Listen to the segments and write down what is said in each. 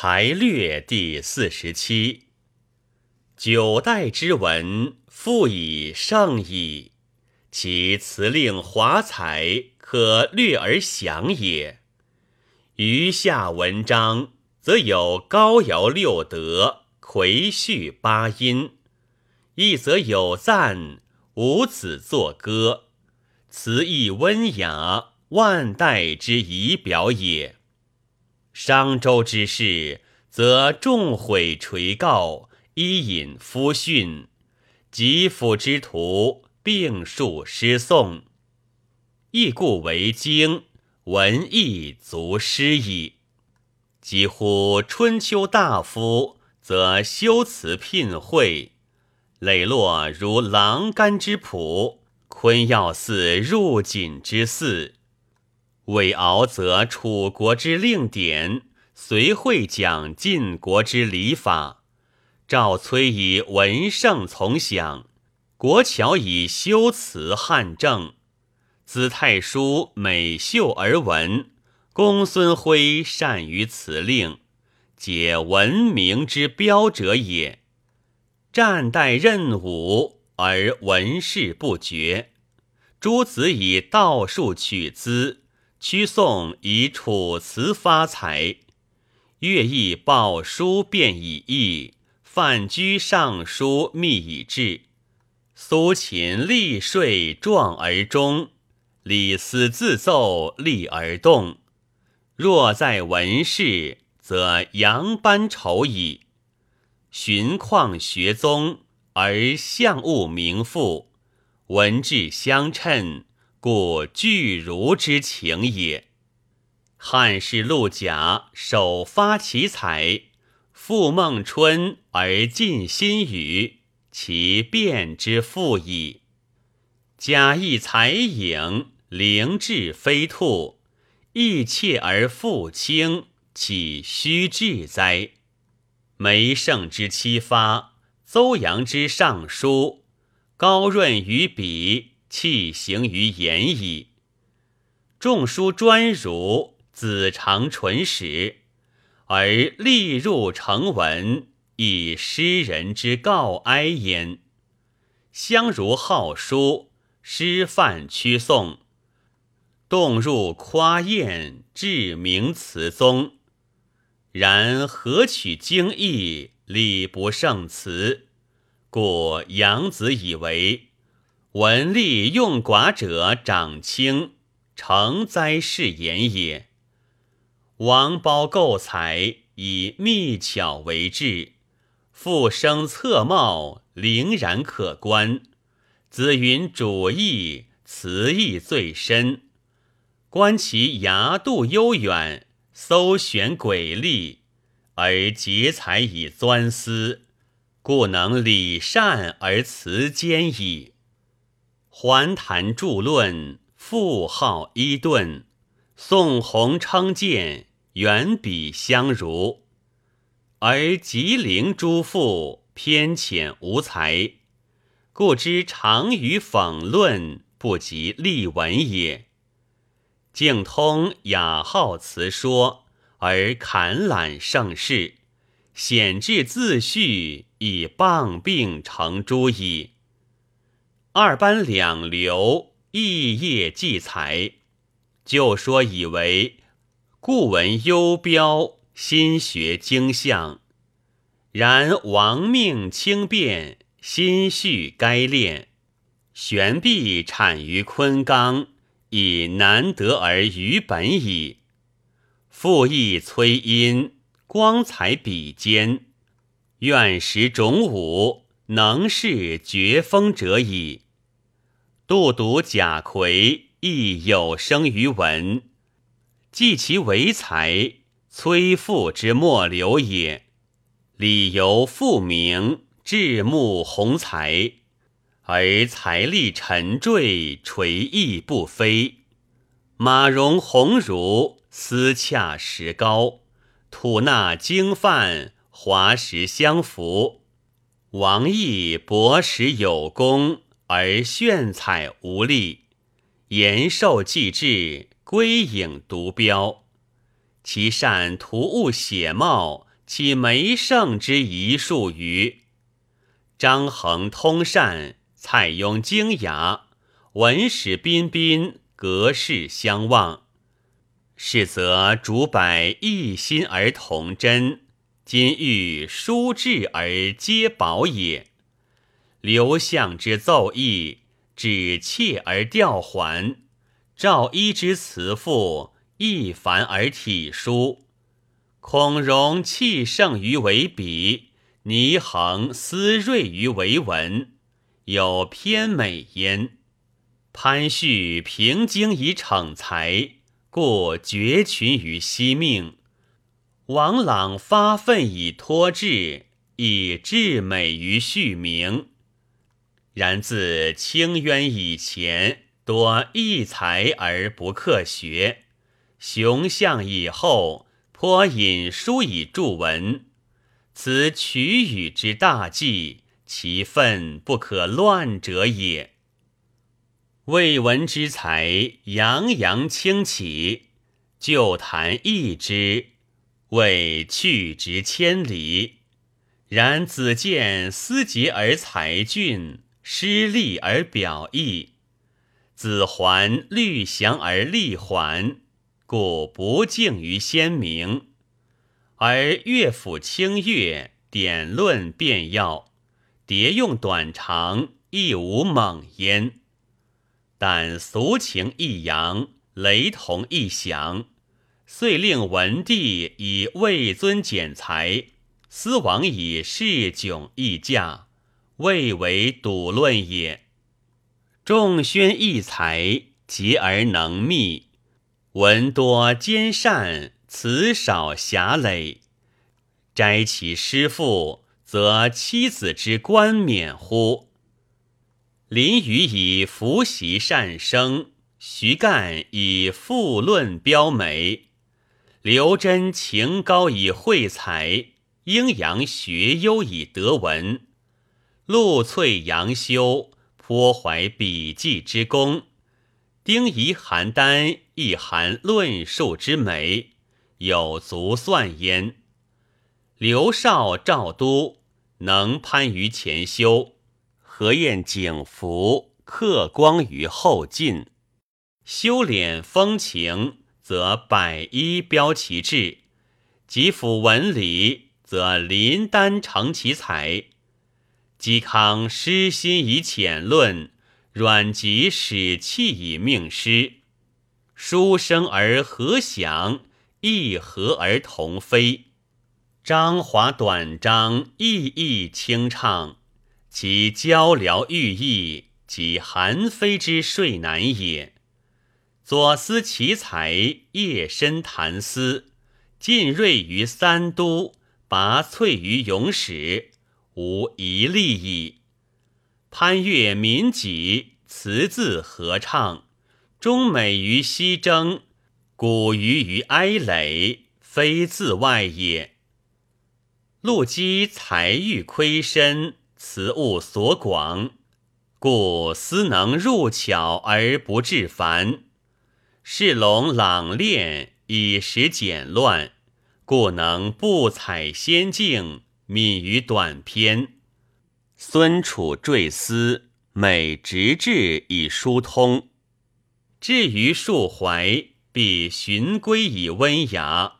才略第四十七。九代之文，复以盛矣。其辞令华彩，可略而详也。余下文章，则有高尧六德，魁序八音；一则有赞，五子作歌，词意温雅，万代之仪表也。商周之事，则众毁垂告，伊尹夫训；及府之徒，并述诗颂。亦故为经，文艺足诗矣。几乎春秋大夫，则修辞聘会，磊落如琅干之朴，昆要似入锦之肆。韦敖则楚国之令典，隋会讲晋国之礼法，赵崔以文圣从享，国乔以修辞汉正，子太叔美秀而文，公孙辉善于辞令，皆文明之标者也。战代任武而文事不绝，诸子以道术取资。屈宋以楚辞发财，乐毅报书便以义，范雎上书密以志，苏秦立税壮而忠，李斯自奏立而动。若在文士，则扬班丑矣。循况学宗而象物名赋，文质相称。故巨儒之情也。汉室陆贾首发奇才，复孟春而尽心语，其变之复矣。贾谊才颖，灵智飞兔，义切而复轻，岂虚志哉？梅圣之七发，邹阳之尚书，高润于笔。弃行于言矣。众书专儒，子长纯史，而立入成文，以诗人之告哀焉。相如好书，诗范曲颂，动入夸艳，至明词宗。然何取经义，礼不胜词，故杨子以为。文吏用寡者长轻，成哉是言也。王褒构才，以密巧为志，复生侧貌，凛然可观。子云主义，词意最深。观其牙度悠远，搜选诡丽，而结才以钻思，故能礼善而辞坚矣。环谈著论，复号伊顿；宋弘称谏，远比相如。而吉陵诸父偏浅无才，故之长于讽论，不及立文也。径通雅好辞说，而侃览盛世，显志自序，以棒病成诸矣。二班两流，异业济才，就说以为故文优标，心学精象。然王命轻便，心绪该练。玄璧产于昆冈，以难得而于本矣。复议崔因，光彩比肩，愿识种武，能事绝风者矣。杜读贾逵亦有生于文，记其为才，崔父之末流也。理由复明，志慕宏才，而财力沉坠，垂意不飞。马融鸿儒，思洽石高，吐纳经范，华实相符。王毅博识有功。而炫彩无力，延寿既至，归影独标。其善图物写貌，岂没圣之一术于？张衡通善，蔡邕精雅，文史彬彬，格式相望。是则主百一心而同真，今欲书志而皆宝也。刘向之奏议，指切而调还；赵一之辞赋，一凡而体疏。孔融气盛于为笔。倪衡思锐于为文，有偏美焉；潘旭平经以逞才，故绝群于西命；王朗发愤以托志，以至美于续名。然自清渊以前，多异才而不克学；雄相以后，颇引书以著文。此取予之大计，其分不可乱者也。未闻之才，洋洋清起，旧谈易之，谓去直千里。然子建思节而才俊，失利而表意；子桓虑详而力还，故不敬于先明。而乐府清乐，典论变要，迭用短长，亦无猛焉。但俗情一扬，雷同一响，遂令文帝以位尊减才，司王以恃窘易驾，未为笃论也。众宣异才，结而能密，文多兼善。词少侠累，摘其诗赋，则妻子之冠冕乎？林语以伏习善生，徐干以赋论标美，刘桢情高以会才，阴阳学优以得文，陆翠杨修颇怀笔记之功，丁仪邯郸亦含论述之美。有足算焉。刘少、赵都能攀于前修，何晏、景福克光于后进。修敛风情，则百一标其志；及辅文理，则林丹成其才。嵇康失心以浅论，阮籍使气以命诗。书生而何祥？亦和而同飞，章华短章，意义清畅，其交聊寓意，即韩非之说难也。左思其才，夜深谈思，进锐于三都，拔萃于永史，无一利矣。潘岳民己，词字合唱，终美于西征。古鱼于哀垒，非自外也。陆机才欲窥深，辞物所广，故思能入巧而不至繁。世龙朗练，以时简乱，故能不采仙境，敏于短篇。孙楚坠思，美直志以疏通。至于述怀。必循规以温雅，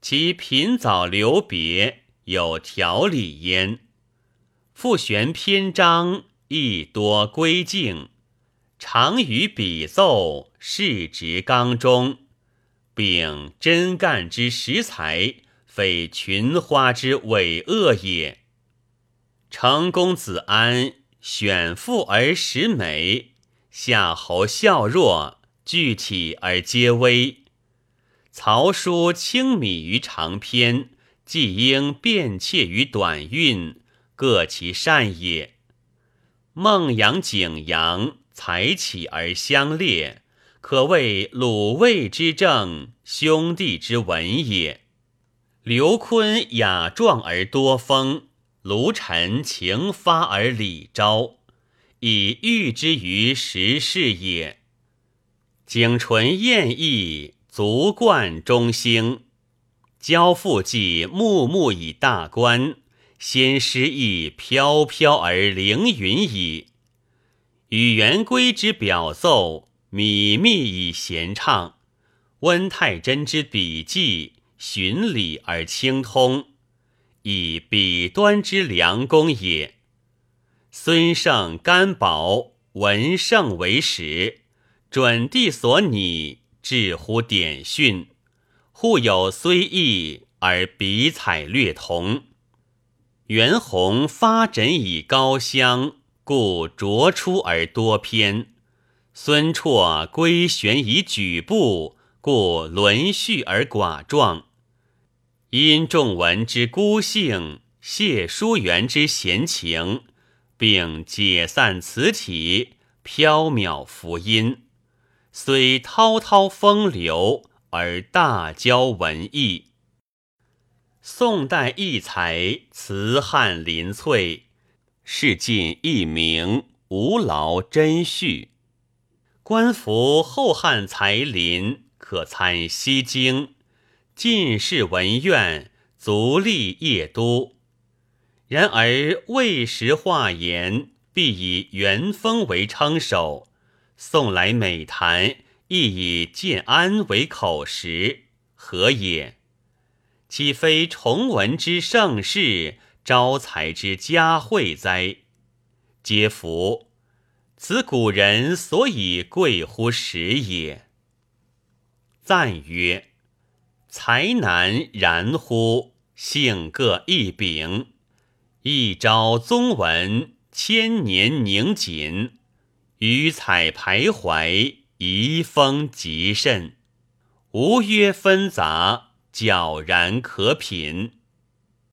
其频早留别，有条理焉。复悬篇章，亦多归敬，常与笔奏，事直刚中，秉真干之实才，非群花之伪恶也。成公子安选赋而实美，夏侯孝若。具体而皆微，曹书轻靡于长篇，季应便切于短韵，各其善也。孟阳、景阳才起而相列，可谓鲁卫之政，兄弟之文也。刘琨雅壮而多风，卢陈情发而礼昭，以喻之于时事也。景纯艳逸，足冠中兴；交付记木木以大观，先诗意飘飘而凌云矣。与元归之表奏，靡靡以弦唱；温太真之笔记，循理而清通，以彼端之良工也。孙胜、甘宝、文胜为始，准地所拟，至乎典训，互有虽异而笔采略同。袁弘发枕以高香。故卓出而多篇，孙绰归旋以举步，故轮序而寡状。因仲文之孤性，谢叔元之闲情，并解散词体，飘渺浮音，虽滔滔风流，而大交文艺。宋代异才，词翰林萃。世尽一名，无劳真序。官服后汉才林，可参西京。进士文苑，足立邺都。然而魏时话言，必以元丰为称首；宋来美谈，亦以建安为口实，何也？岂非崇文之盛世？招财之佳会哉！皆夫此古人所以贵乎时也。赞曰：才难然乎？性各异禀，一朝宗文，千年凝锦。余彩徘徊，遗风极甚。无约纷杂，皎然可品。